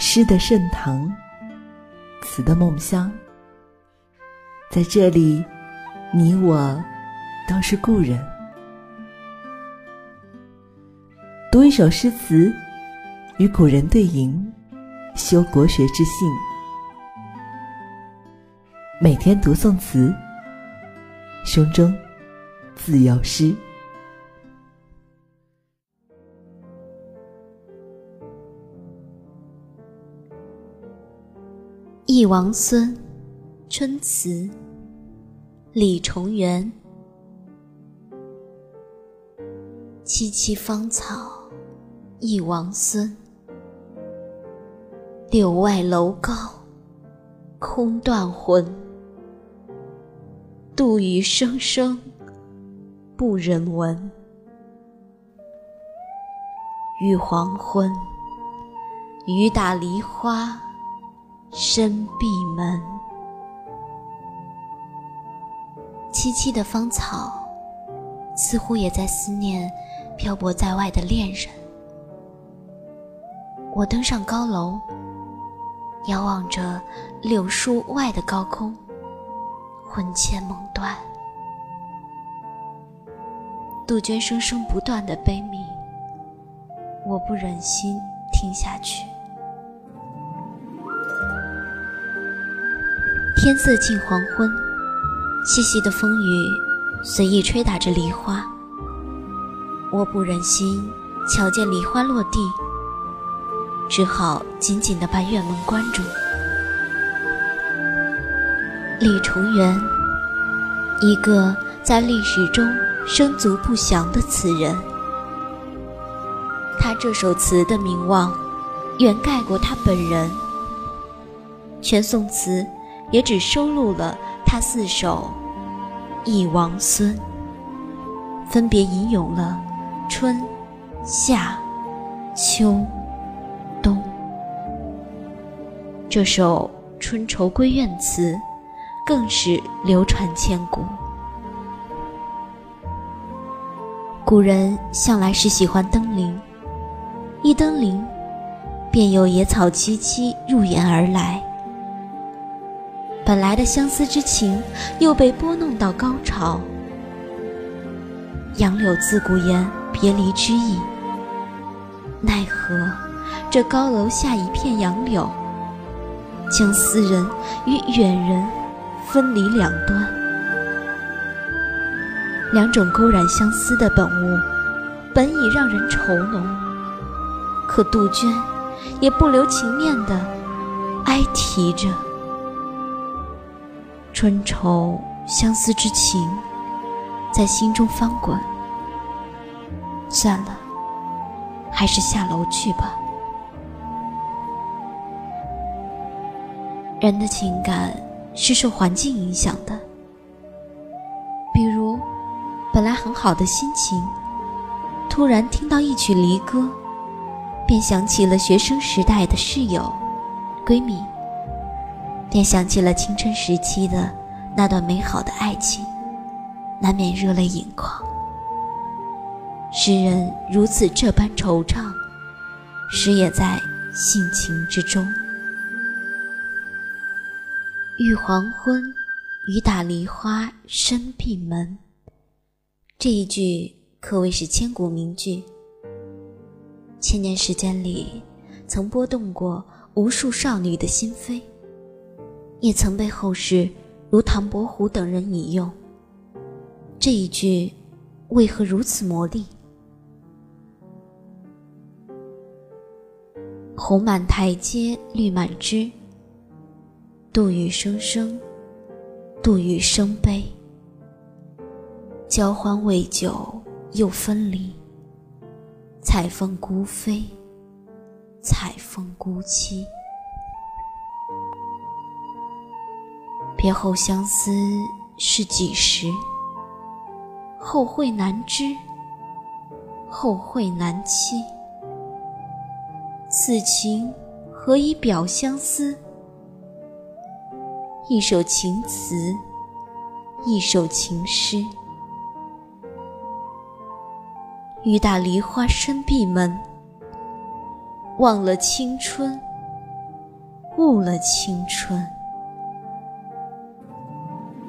诗的盛唐，词的梦乡。在这里，你我都是故人。读一首诗词，与古人对吟，修国学之性。每天读宋词，胸中自有诗。忆王孙，春词，李重元。萋萋芳草，忆王孙。柳外楼高，空断魂。杜宇声声，不忍闻。雨黄昏，雨打梨花。深闭门，萋萋的芳草，似乎也在思念漂泊在外的恋人。我登上高楼，遥望着柳树外的高空，魂牵梦断。杜鹃声声不断的悲鸣，我不忍心听下去。天色近黄昏，细细的风雨随意吹打着梨花。我不忍心瞧见梨花落地，只好紧紧地把院门关住。李重元，一个在历史中声足不详的词人，他这首词的名望远盖过他本人。全宋词。也只收录了他四首《忆王孙》，分别吟咏了春、夏、秋、冬。这首《春愁归怨词》更是流传千古。古人向来是喜欢登临，一登临，便有野草萋萋入眼而来。本来的相思之情，又被拨弄到高潮。杨柳自古言别离之意，奈何这高楼下一片杨柳，将思人与远人分离两端。两种勾染相思的本物，本已让人愁浓，可杜鹃也不留情面的哀啼着。春愁相思之情，在心中翻滚。算了，还是下楼去吧。人的情感是受环境影响的，比如，本来很好的心情，突然听到一曲离歌，便想起了学生时代的室友、闺蜜。便想起了青春时期的那段美好的爱情，难免热泪盈眶。诗人如此这般惆怅，诗也在性情之中。欲黄昏，雨打梨花深闭门。这一句可谓是千古名句，千年时间里曾拨动过无数少女的心扉。也曾被后世如唐伯虎等人引用。这一句为何如此魔力？红满台阶绿满枝，杜宇声声，杜宇声悲。交欢未久又分离，采风孤飞，采风孤栖。别后相思是几时？后会难知，后会难期。此情何以表相思？一首情词，一首情诗。雨打梨花深闭门，忘了青春，误了青春。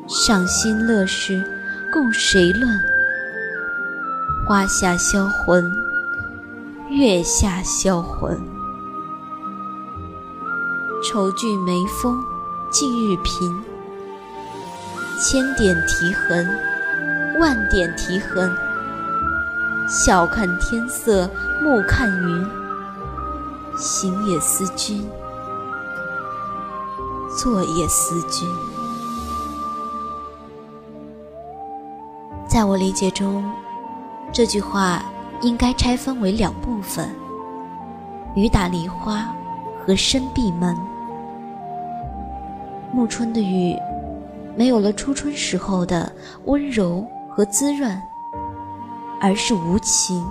赏心乐事，共谁论？花下销魂，月下销魂。愁聚眉峰，近日贫。千点啼痕，万点啼痕。晓看天色，暮看云。行也思君，坐也思君。在我理解中，这句话应该拆分为两部分：雨打梨花和深闭门。暮春的雨，没有了初春时候的温柔和滋润，而是无情。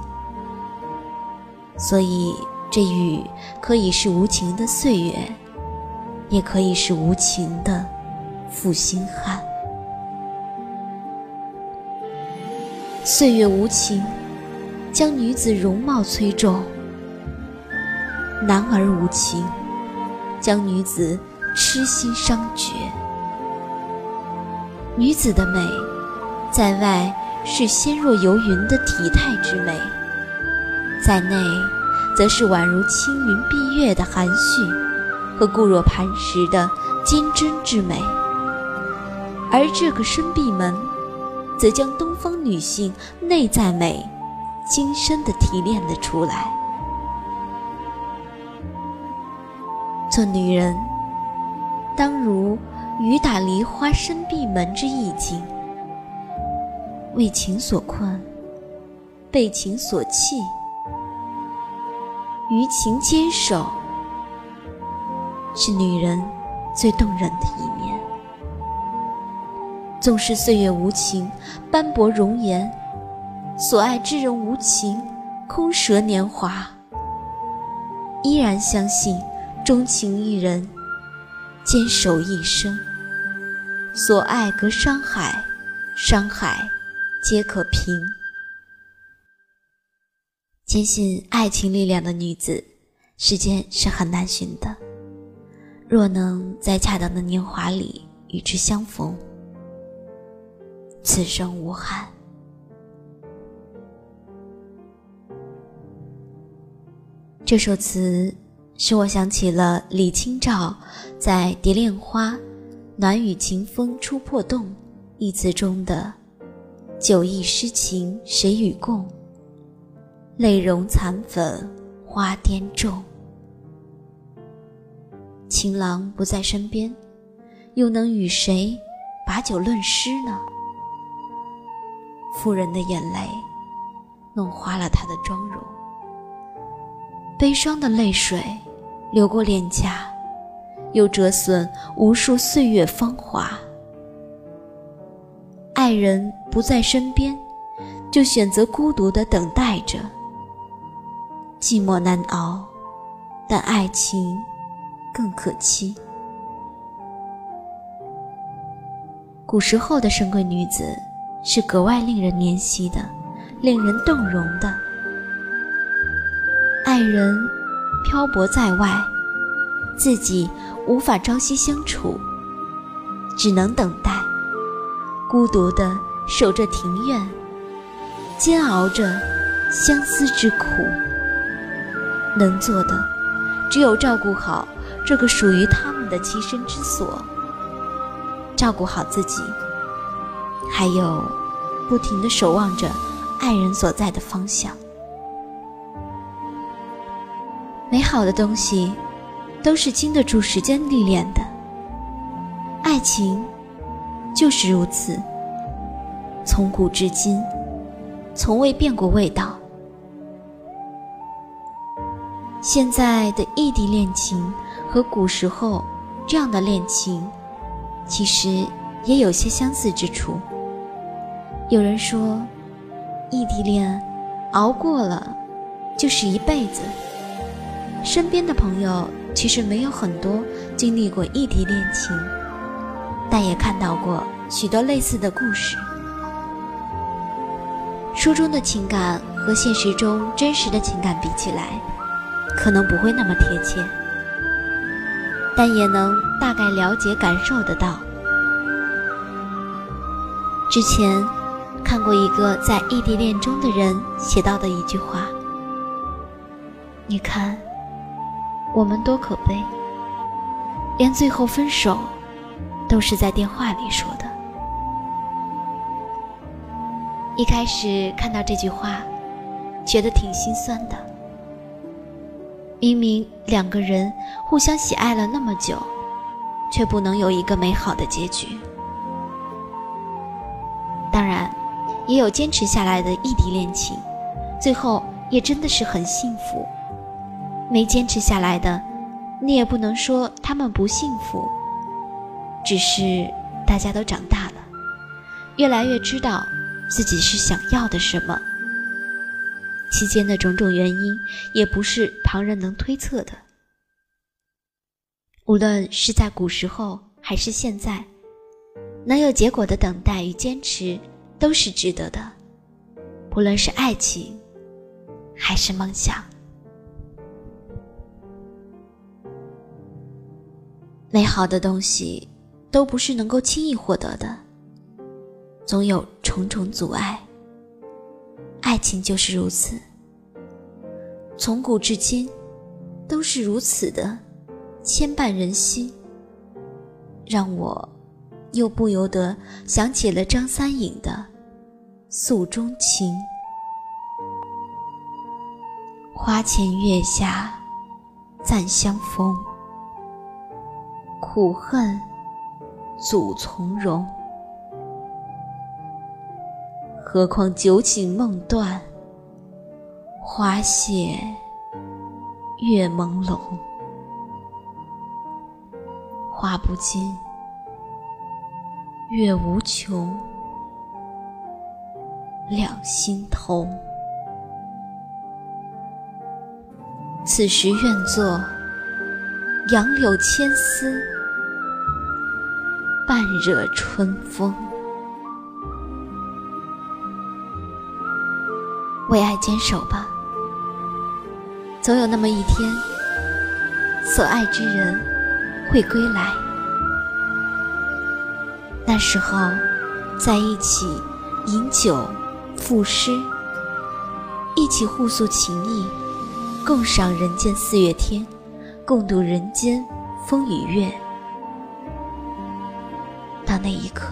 所以。这雨可以是无情的岁月，也可以是无情的负心汉。岁月无情，将女子容貌摧皱；男儿无情，将女子痴心伤绝。女子的美，在外是纤若游云的体态之美，在内。则是宛如青云蔽月的含蓄，和固若磐石的坚贞之美。而这个深闭门，则将东方女性内在美，精深的提炼了出来。做女人，当如雨打梨花深闭门之意境，为情所困，被情所弃。于情坚守，是女人最动人的一面。纵使岁月无情，斑驳容颜，所爱之人无情，空折年华，依然相信钟情一人，坚守一生。所爱隔山海，山海皆可平。坚信爱情力量的女子，世间是很难寻的。若能在恰当的年华里与之相逢，此生无憾。这首词使我想起了李清照在《蝶恋花·暖雨晴风初破洞》一词中的“酒意诗情谁与共”。泪融残粉花颠重，情郎不在身边，又能与谁把酒论诗呢？妇人的眼泪弄花了她的妆容，悲伤的泪水流过脸颊，又折损无数岁月芳华。爱人不在身边，就选择孤独的等待着。寂寞难熬，但爱情更可期。古时候的深闺女子是格外令人怜惜的，令人动容的。爱人漂泊在外，自己无法朝夕相处，只能等待，孤独的守着庭院，煎熬着相思之苦。能做的，只有照顾好这个属于他们的栖身之所，照顾好自己，还有不停的守望着爱人所在的方向。美好的东西都是经得住时间历练的，爱情就是如此，从古至今，从未变过味道。现在的异地恋情和古时候这样的恋情，其实也有些相似之处。有人说，异地恋熬过了就是一辈子。身边的朋友其实没有很多经历过异地恋情，但也看到过许多类似的故事。书中的情感和现实中真实的情感比起来。可能不会那么贴切，但也能大概了解、感受得到。之前看过一个在异地恋中的人写到的一句话：“你看，我们多可悲，连最后分手都是在电话里说的。”一开始看到这句话，觉得挺心酸的。明明两个人互相喜爱了那么久，却不能有一个美好的结局。也有坚持下来的异地恋情，最后也真的是很幸福。没坚持下来的，你也不能说他们不幸福，只是大家都长大了，越来越知道自己是想要的什么。期间的种种原因，也不是旁人能推测的。无论是在古时候还是现在。能有结果的等待与坚持都是值得的，不论是爱情，还是梦想。美好的东西都不是能够轻易获得的，总有重重阻碍。爱情就是如此，从古至今都是如此的牵绊人心，让我。又不由得想起了张三影的《诉衷情》：花前月下暂相逢，苦恨阻从容。何况酒醒梦断，花谢月朦胧，花不尽。月无穷，两心同。此时愿作杨柳千丝，半惹春风。为爱坚守吧，总有那么一天，所爱之人会归来。那时候，在一起饮酒赋诗，一起互诉情谊，共赏人间四月天，共度人间风与月。到那一刻，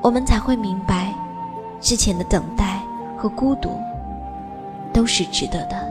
我们才会明白，之前的等待和孤独，都是值得的。